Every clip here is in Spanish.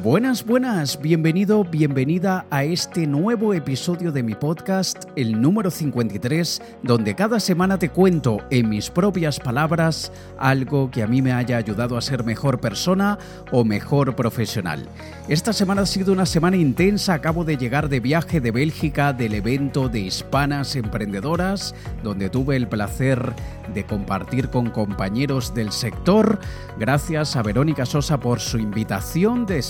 Buenas, buenas, bienvenido, bienvenida a este nuevo episodio de mi podcast, el número 53, donde cada semana te cuento en mis propias palabras algo que a mí me haya ayudado a ser mejor persona o mejor profesional. Esta semana ha sido una semana intensa, acabo de llegar de viaje de Bélgica del evento de Hispanas Emprendedoras, donde tuve el placer de compartir con compañeros del sector. Gracias a Verónica Sosa por su invitación de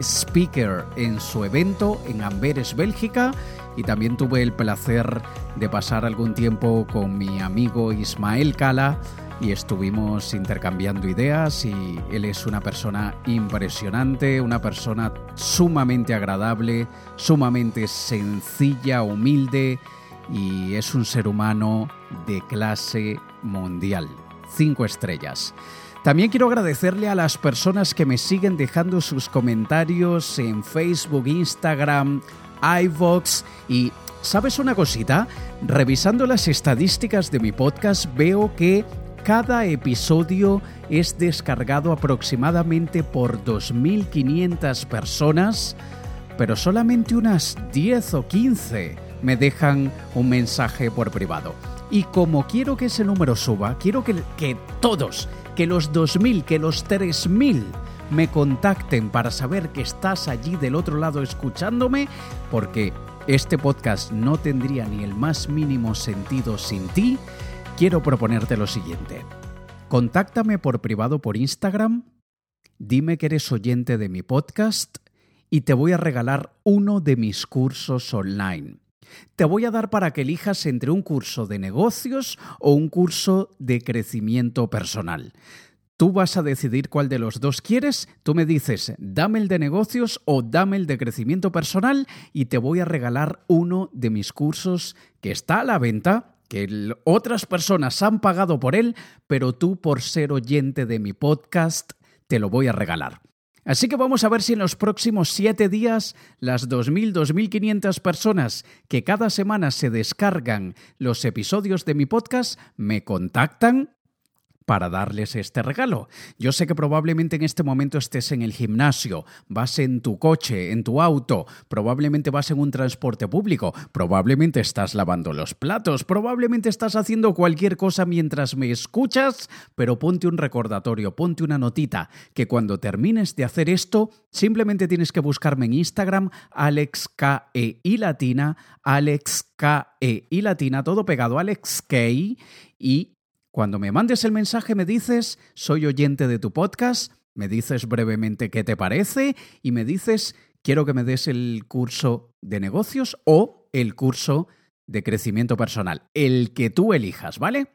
speaker en su evento en Amberes, Bélgica. Y también tuve el placer de pasar algún tiempo con mi amigo Ismael Cala y estuvimos intercambiando ideas y él es una persona impresionante, una persona sumamente agradable, sumamente sencilla, humilde y es un ser humano de clase mundial. Cinco estrellas. También quiero agradecerle a las personas que me siguen dejando sus comentarios en Facebook, Instagram, iVox y ¿sabes una cosita? Revisando las estadísticas de mi podcast veo que cada episodio es descargado aproximadamente por 2.500 personas, pero solamente unas 10 o 15 me dejan un mensaje por privado. Y como quiero que ese número suba, quiero que, que todos que los 2.000, que los 3.000 me contacten para saber que estás allí del otro lado escuchándome, porque este podcast no tendría ni el más mínimo sentido sin ti, quiero proponerte lo siguiente. Contáctame por privado por Instagram, dime que eres oyente de mi podcast y te voy a regalar uno de mis cursos online te voy a dar para que elijas entre un curso de negocios o un curso de crecimiento personal. Tú vas a decidir cuál de los dos quieres, tú me dices, dame el de negocios o dame el de crecimiento personal y te voy a regalar uno de mis cursos que está a la venta, que otras personas han pagado por él, pero tú por ser oyente de mi podcast te lo voy a regalar. Así que vamos a ver si en los próximos siete días las 2.000, 2.500 personas que cada semana se descargan los episodios de mi podcast me contactan para darles este regalo. Yo sé que probablemente en este momento estés en el gimnasio, vas en tu coche, en tu auto, probablemente vas en un transporte público, probablemente estás lavando los platos, probablemente estás haciendo cualquier cosa mientras me escuchas, pero ponte un recordatorio, ponte una notita, que cuando termines de hacer esto, simplemente tienes que buscarme en Instagram, AlexKE y latina, AlexKE y latina, todo pegado, AlexK y cuando me mandes el mensaje me dices, soy oyente de tu podcast, me dices brevemente qué te parece y me dices, quiero que me des el curso de negocios o el curso de crecimiento personal, el que tú elijas, ¿vale?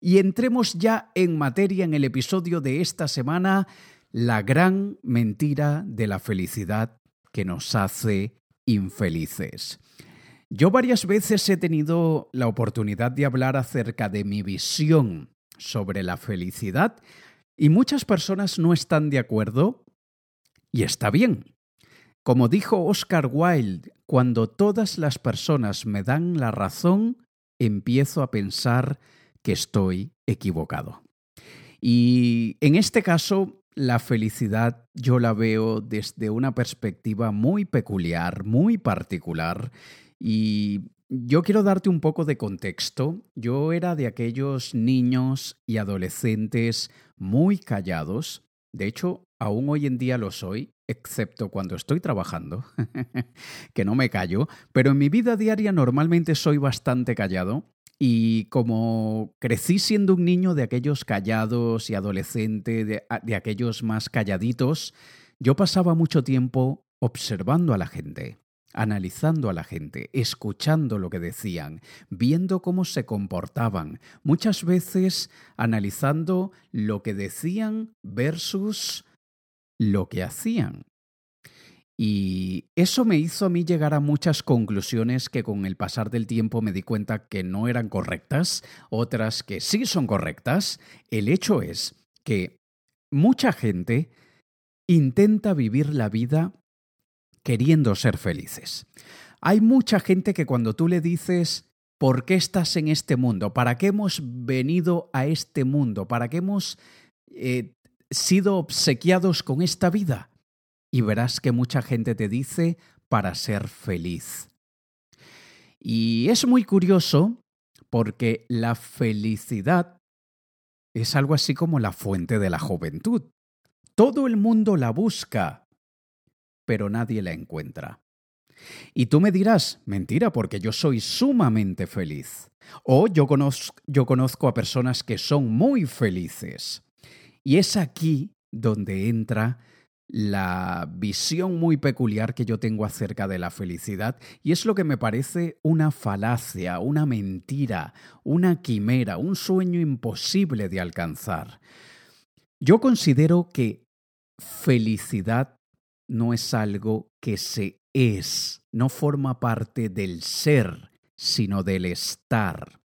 Y entremos ya en materia en el episodio de esta semana, la gran mentira de la felicidad que nos hace infelices. Yo varias veces he tenido la oportunidad de hablar acerca de mi visión sobre la felicidad y muchas personas no están de acuerdo y está bien. Como dijo Oscar Wilde, cuando todas las personas me dan la razón, empiezo a pensar que estoy equivocado. Y en este caso, la felicidad yo la veo desde una perspectiva muy peculiar, muy particular, y yo quiero darte un poco de contexto. Yo era de aquellos niños y adolescentes muy callados. De hecho, aún hoy en día lo soy, excepto cuando estoy trabajando, que no me callo, pero en mi vida diaria normalmente soy bastante callado. Y como crecí siendo un niño de aquellos callados y adolescente, de, de aquellos más calladitos, yo pasaba mucho tiempo observando a la gente analizando a la gente, escuchando lo que decían, viendo cómo se comportaban, muchas veces analizando lo que decían versus lo que hacían. Y eso me hizo a mí llegar a muchas conclusiones que con el pasar del tiempo me di cuenta que no eran correctas, otras que sí son correctas. El hecho es que mucha gente intenta vivir la vida queriendo ser felices. Hay mucha gente que cuando tú le dices, ¿por qué estás en este mundo? ¿Para qué hemos venido a este mundo? ¿Para qué hemos eh, sido obsequiados con esta vida? y verás que mucha gente te dice para ser feliz. Y es muy curioso porque la felicidad es algo así como la fuente de la juventud. Todo el mundo la busca, pero nadie la encuentra. Y tú me dirás, mentira, porque yo soy sumamente feliz. O yo conozco, yo conozco a personas que son muy felices. Y es aquí donde entra la visión muy peculiar que yo tengo acerca de la felicidad y es lo que me parece una falacia, una mentira, una quimera, un sueño imposible de alcanzar. Yo considero que felicidad no es algo que se es, no forma parte del ser, sino del estar.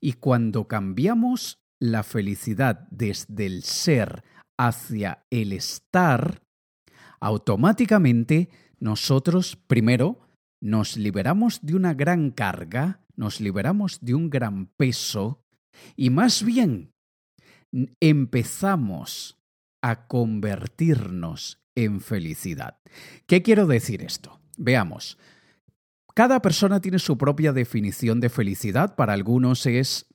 Y cuando cambiamos la felicidad desde el ser hacia el estar, automáticamente nosotros primero nos liberamos de una gran carga, nos liberamos de un gran peso y más bien empezamos a convertirnos en felicidad. ¿Qué quiero decir esto? Veamos. Cada persona tiene su propia definición de felicidad. Para algunos es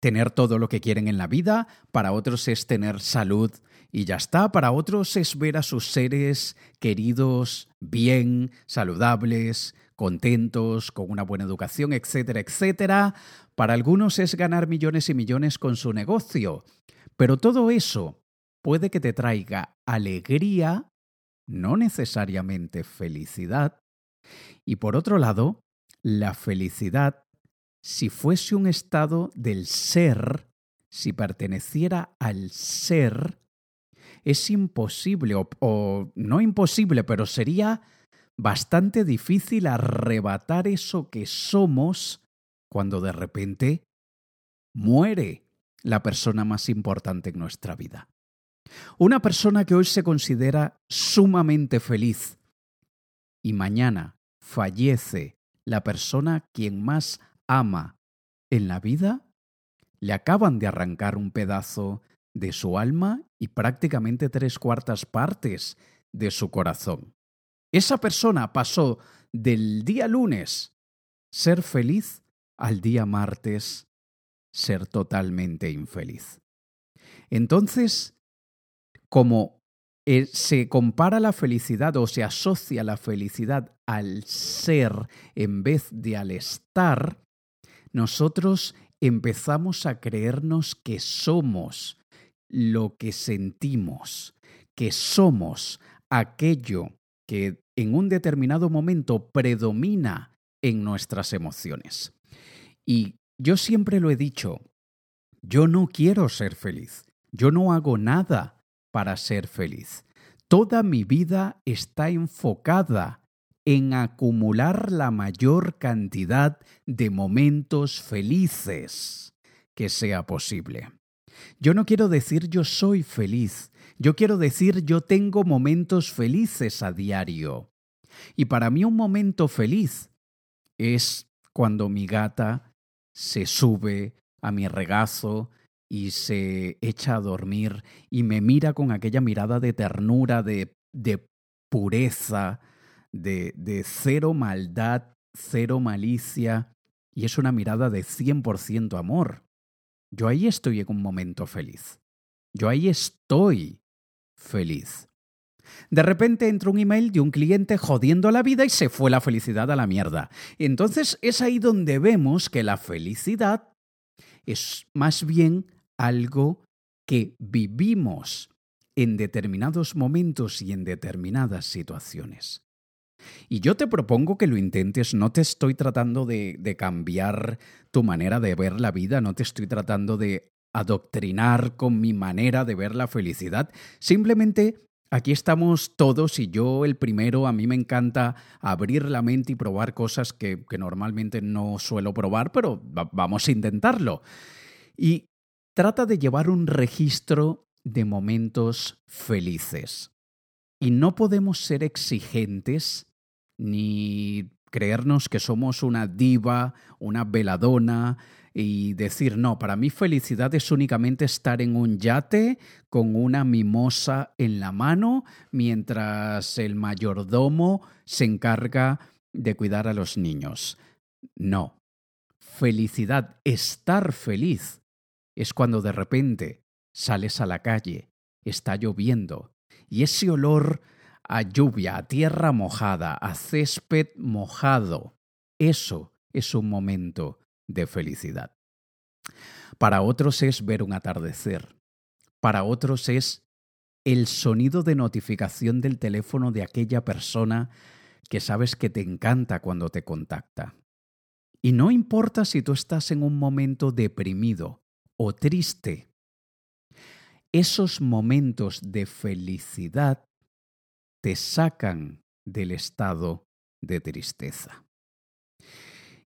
tener todo lo que quieren en la vida, para otros es tener salud y ya está, para otros es ver a sus seres queridos bien, saludables, contentos, con una buena educación, etcétera, etcétera. Para algunos es ganar millones y millones con su negocio. Pero todo eso puede que te traiga alegría, no necesariamente felicidad. Y por otro lado, la felicidad si fuese un estado del ser, si perteneciera al ser, es imposible, o, no imposible, pero sería bastante difícil arrebatar eso que somos cuando de repente muere la persona más importante en nuestra vida. Una persona que hoy se considera sumamente feliz y mañana fallece la persona quien más ama en la vida, le acaban de arrancar un pedazo de su alma y prácticamente tres cuartas partes de su corazón. Esa persona pasó del día lunes ser feliz al día martes ser totalmente infeliz. Entonces, como eh, se compara la felicidad o se asocia la felicidad al ser en vez de al estar, nosotros empezamos a creernos que somos lo que sentimos, que somos aquello que en un determinado momento predomina en nuestras emociones. Y yo siempre lo he dicho, yo no quiero ser feliz, yo no hago nada para ser feliz. Toda mi vida está enfocada en acumular la mayor cantidad de momentos felices que sea posible. Yo no quiero decir yo soy feliz, yo quiero decir yo tengo momentos felices a diario. Y para mí un momento feliz es cuando mi gata se sube a mi regazo y se echa a dormir y me mira con aquella mirada de ternura, de, pureza, de, de cero maldad, cero malicia, y es una mirada de 100% amor. Yo ahí estoy en un momento feliz. Yo ahí estoy feliz. De repente entró un email de un cliente jodiendo la vida y se fue la felicidad a la mierda. Entonces es ahí donde vemos que la felicidad es más bien algo que vivimos en determinados momentos y en determinadas situaciones. Y yo te propongo que lo intentes, no te estoy tratando de, de, cambiar tu manera de ver la vida, no te estoy tratando de adoctrinar con mi manera de ver la felicidad, simplemente aquí estamos todos y yo el primero, a mí me encanta abrir la mente y probar cosas que, que normalmente no suelo probar, pero vamos a intentarlo. Y trata de llevar un registro de momentos felices. Y no podemos ser exigentes ni creernos que somos una diva, una veladona y decir, no, para mí felicidad es únicamente estar en un yate con una mimosa en la mano mientras el mayordomo se encarga de cuidar a los niños. No. Felicidad, estar feliz, es cuando de repente sales a la calle, está lloviendo, y ese olor a lluvia, a tierra mojada, a césped mojado. Eso es un momento de felicidad. Para otros es ver un atardecer. Para otros es el sonido de notificación del teléfono de aquella persona que sabes que te encanta cuando te contacta. Y no importa si tú estás en un momento deprimido o triste, esos momentos de felicidad te sacan del estado de tristeza.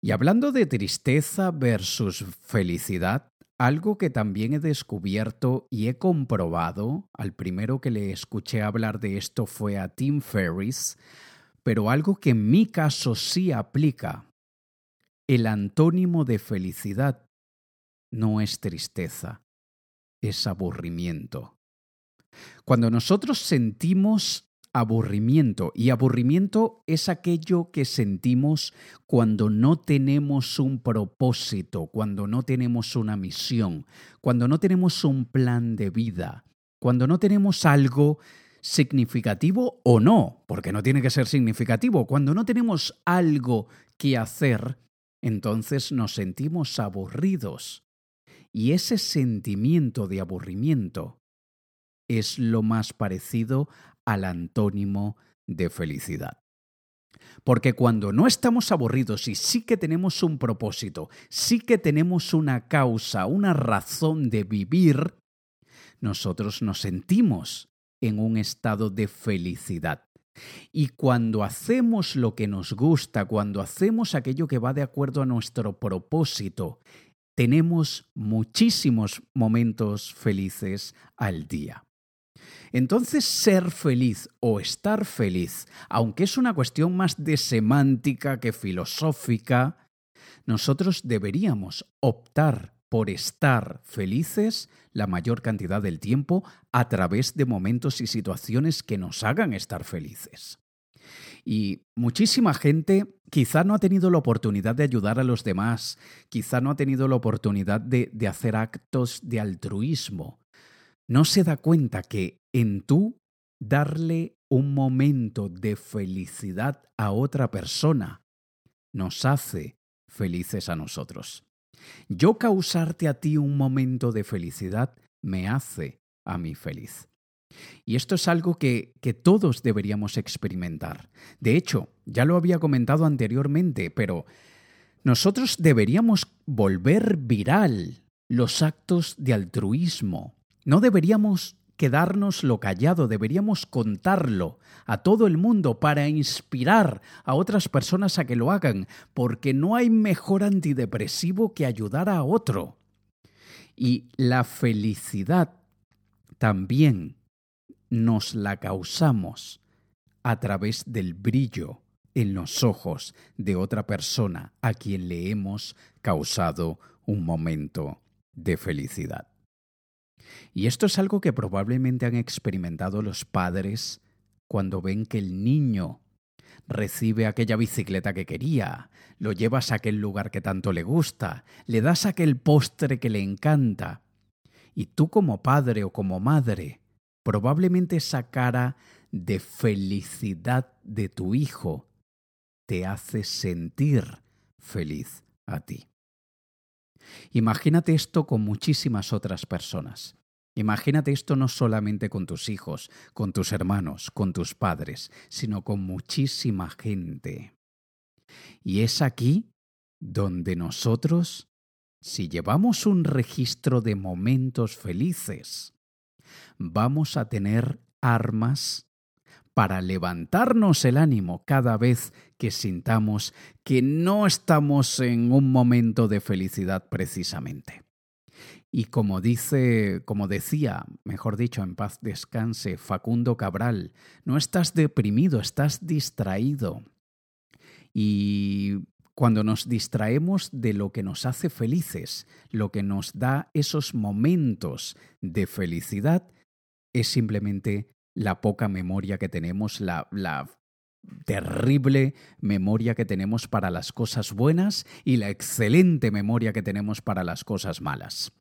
Y hablando de tristeza versus felicidad, algo que también he descubierto y he comprobado, al primero que le escuché hablar de esto fue a Tim Ferriss, pero algo que en mi caso sí aplica. El antónimo de felicidad no es tristeza, es aburrimiento. Cuando nosotros sentimos aburrimiento. Y aburrimiento es aquello que sentimos cuando no tenemos un propósito, cuando no tenemos una misión, cuando no tenemos un plan de vida, cuando no tenemos algo significativo o no, porque no tiene que ser significativo, cuando no tenemos algo que hacer, entonces nos sentimos aburridos. Y ese sentimiento de aburrimiento es lo más parecido al antónimo de felicidad. Porque cuando no estamos aburridos y sí que tenemos un propósito, sí que tenemos una causa, una razón de vivir, nosotros nos sentimos en un estado de felicidad. Y cuando hacemos lo que nos gusta, cuando hacemos aquello que va de acuerdo a nuestro propósito, tenemos muchísimos momentos felices al día. Entonces, ser feliz o estar feliz, aunque es una cuestión más de semántica que filosófica, nosotros deberíamos optar por estar felices la mayor cantidad del tiempo a través de momentos y situaciones que nos hagan estar felices. Y muchísima gente quizá no ha tenido la oportunidad de ayudar a los demás, quizá no ha tenido la oportunidad de, hacer actos de altruismo, no se da cuenta que en tú darle un momento de felicidad a otra persona nos hace felices a nosotros. Yo causarte a ti un momento de felicidad me hace a mí feliz. Y esto es algo que, que, todos deberíamos experimentar. De hecho, ya lo había comentado anteriormente, pero nosotros deberíamos volver viral los actos de altruismo, no deberíamos quedarnos lo callado, deberíamos contarlo a todo el mundo para inspirar a otras personas a que lo hagan, porque no hay mejor antidepresivo que ayudar a otro. Y la felicidad también nos la causamos a través del brillo en los ojos de otra persona a quien le hemos causado un momento de felicidad. Y esto es algo que probablemente han experimentado los padres cuando ven que el niño recibe aquella bicicleta que quería, lo llevas a aquel lugar que tanto le gusta, le das aquel postre que le encanta. Y tú como padre o como madre, probablemente esa cara de felicidad de tu hijo te hace sentir feliz a ti. Imagínate esto con muchísimas otras personas. Imagínate esto no solamente con tus hijos, con tus hermanos, con tus padres, sino con muchísima gente. Y es aquí donde nosotros, si llevamos un registro de momentos felices, vamos a tener armas para levantarnos el ánimo cada vez que sintamos que no estamos en un momento de felicidad precisamente. Y como dice, como decía, mejor dicho, en paz descanse, Facundo Cabral, no estás deprimido, estás distraído. Y cuando nos distraemos de lo que nos hace felices, lo que nos da esos momentos de felicidad, es simplemente la poca memoria que tenemos, la, terrible memoria que tenemos para las cosas buenas y la excelente memoria que tenemos para las cosas malas.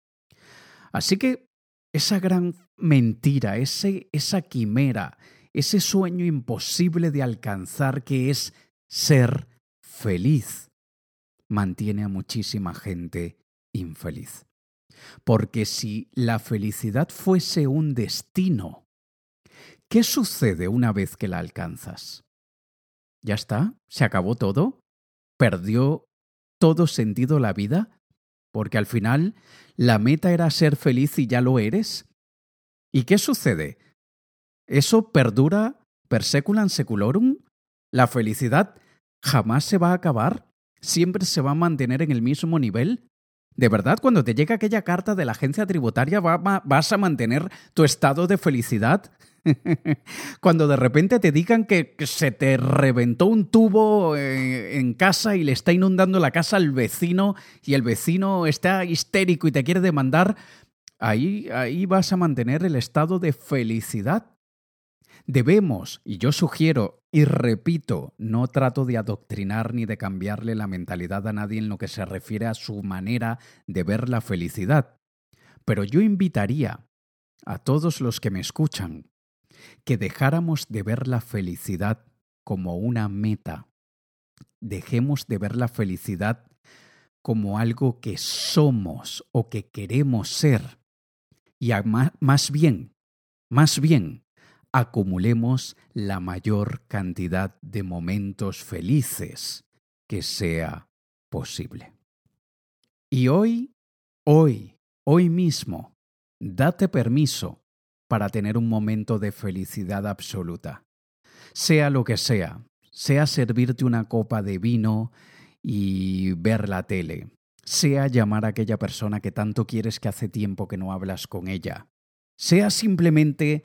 Así que esa gran mentira, ese, esa quimera, ese sueño imposible de alcanzar que es ser feliz, mantiene a muchísima gente infeliz. Porque si la felicidad fuese un destino, ¿qué sucede una vez que la alcanzas? ¿Ya está? ¿Se acabó todo? ¿Perdió todo sentido la vida? Porque al final la meta era ser feliz y ya lo eres. ¿Y qué sucede? ¿Eso perdura per seculam seculorum? ¿La felicidad jamás se va a acabar? ¿Siempre se va a mantener en el mismo nivel? ¿De verdad cuando te llega aquella carta de la agencia tributaria vas a mantener tu estado de felicidad? Cuando de repente te digan que se te reventó un tubo eh, en casa y le está inundando la casa al vecino y el vecino está histérico y te quiere demandar, ahí, ahí vas a mantener el estado de felicidad. Debemos, y yo sugiero y repito, no trato de adoctrinar ni de cambiarle la mentalidad a nadie en lo que se refiere a su manera de ver la felicidad, pero yo invitaría a todos los que me escuchan que dejáramos de ver la felicidad como una meta. Dejemos de ver la felicidad como algo que somos o que queremos ser. Y más bien, más bien, acumulemos la mayor cantidad de momentos felices que sea posible. Y hoy, hoy, hoy mismo, date permiso para tener un momento de felicidad absoluta. Sea lo que sea, sea servirte una copa de vino y ver la tele, sea llamar a aquella persona que tanto quieres que hace tiempo que no hablas con ella, sea simplemente,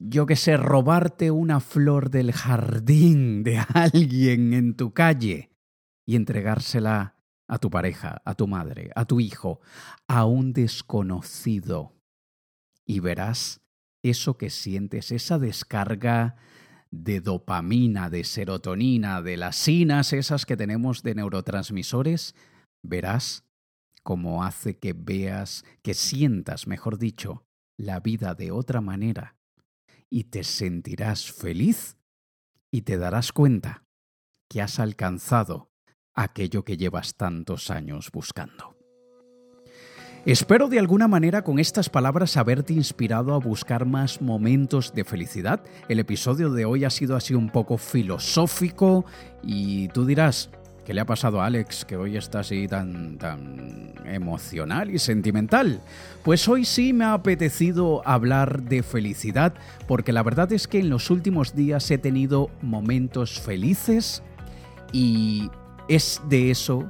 yo que sé, robarte una flor del jardín de alguien en tu calle y entregársela a tu pareja, a tu madre, a tu hijo, a un desconocido. Y verás eso que sientes, esa descarga de dopamina, de serotonina, de las sinas esas que tenemos de neurotransmisores, verás cómo hace que veas, que sientas, mejor dicho, la vida de otra manera y te sentirás feliz y te darás cuenta que has alcanzado aquello que llevas tantos años buscando. Espero de alguna manera con estas palabras haberte inspirado a buscar más momentos de felicidad. El episodio de hoy ha sido así un poco filosófico y tú dirás, ¿qué le ha pasado a Alex que hoy está así tan, tan emocional y sentimental? Pues hoy sí me ha apetecido hablar de felicidad porque la verdad es que en los últimos días he tenido momentos felices y es de eso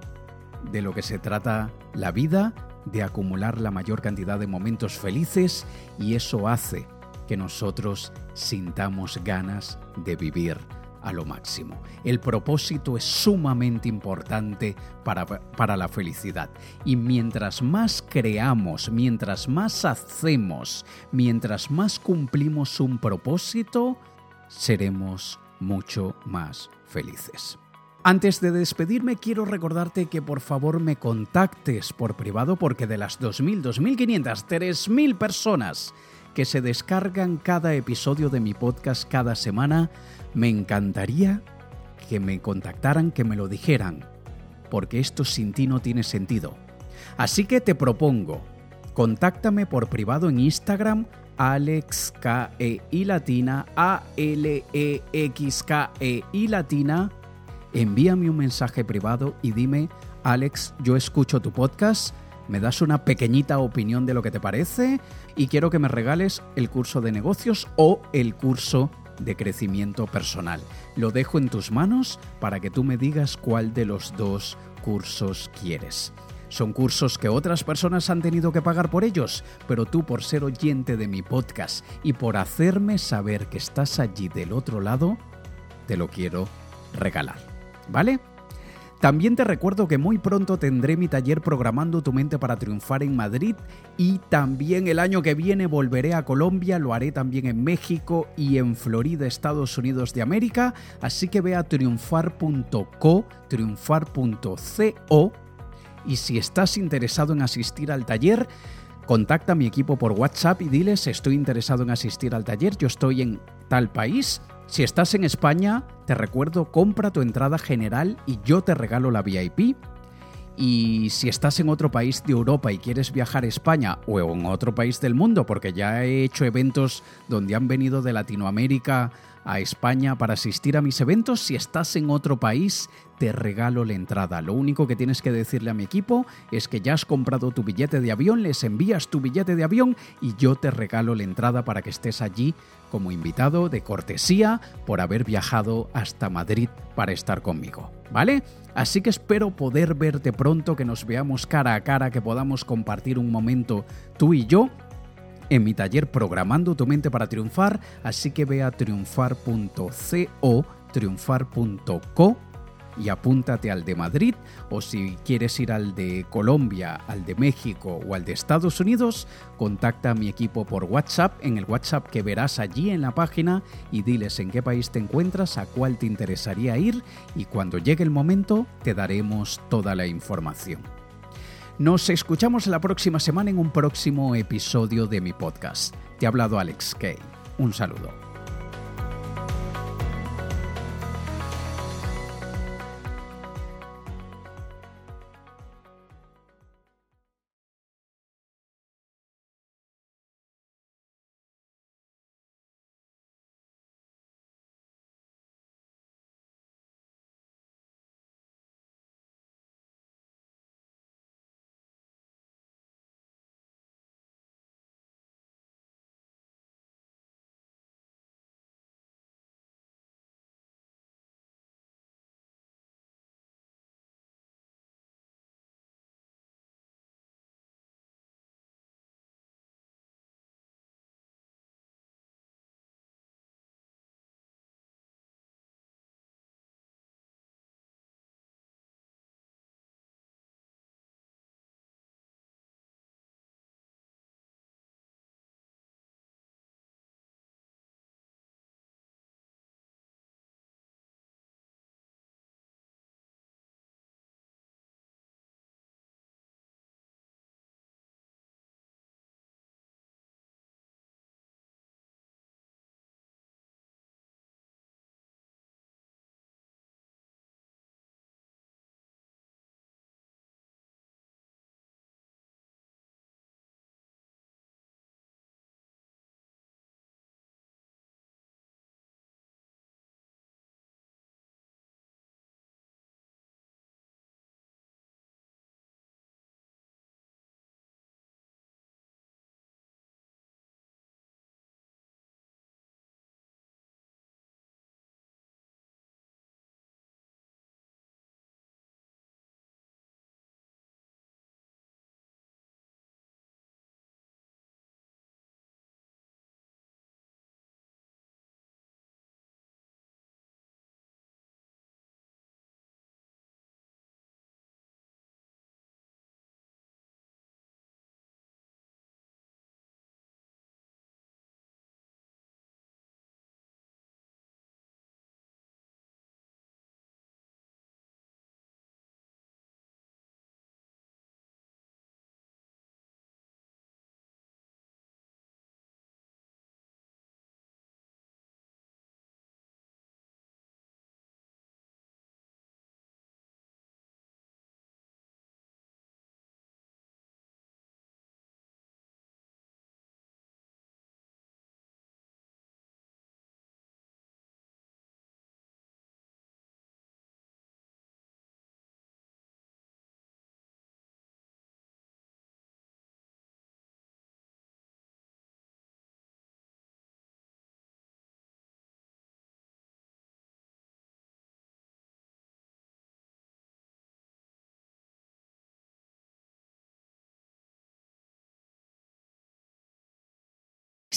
de lo que se trata la vida de acumular la mayor cantidad de momentos felices y eso hace que nosotros sintamos ganas de vivir a lo máximo. El propósito es sumamente importante para, para, la felicidad. Y mientras más creamos, mientras más hacemos, mientras más cumplimos un propósito, seremos mucho más felices. Antes de despedirme, quiero recordarte que por favor me contactes por privado porque de las 2.000, 2.500, 3.000 personas que se descargan cada episodio de mi podcast cada semana, me encantaría que me contactaran, que me lo dijeran, porque esto sin ti no tiene sentido. Así que te propongo, contáctame por privado en Instagram alexke y latina a l e x k e y latina envíame un mensaje privado y dime, Alex, yo escucho tu podcast, me das una pequeñita opinión de lo que te parece y quiero que me regales el curso de negocios o el curso de crecimiento personal. Lo dejo en tus manos para que tú me digas cuál de los dos cursos quieres. Son cursos que otras personas han tenido que pagar por ellos, pero tú por ser oyente de mi podcast y por hacerme saber que estás allí del otro lado, te lo quiero regalar. ¿vale? También te recuerdo que muy pronto tendré mi taller Programando tu mente para triunfar en Madrid y también el año que viene volveré a Colombia, lo haré también en México y en Florida, Estados Unidos de América, así que ve a triunfar.co, triunfar.co y si estás interesado en asistir al taller, contacta a mi equipo por WhatsApp y diles estoy interesado en asistir al taller, yo estoy en tal país si estás en España, te recuerdo, compra tu entrada general y yo te regalo la VIP. Y si estás en otro país de Europa y quieres viajar a España o en otro país del mundo, porque ya he hecho eventos donde han venido de Latinoamérica a España para asistir a mis eventos, si estás en otro país, te regalo la entrada. Lo único que tienes que decirle a mi equipo es que ya has comprado tu billete de avión, les envías tu billete de avión y yo te regalo la entrada para que estés allí como invitado de cortesía por haber viajado hasta Madrid para estar conmigo. ¿Vale? Así que espero poder verte pronto, que nos veamos cara a cara, que podamos compartir un momento tú y yo en mi taller Programando tu mente para triunfar, así que ve a triunfar.co, triunfar.co y apúntate al de Madrid o si quieres ir al de Colombia, al de México o al de Estados Unidos, contacta a mi equipo por WhatsApp en el WhatsApp que verás allí en la página y diles en qué país te encuentras, a cuál te interesaría ir y cuando llegue el momento te daremos toda la información. Nos escuchamos la próxima semana en un próximo episodio de mi podcast. Te ha hablado Alex Kay. Un saludo.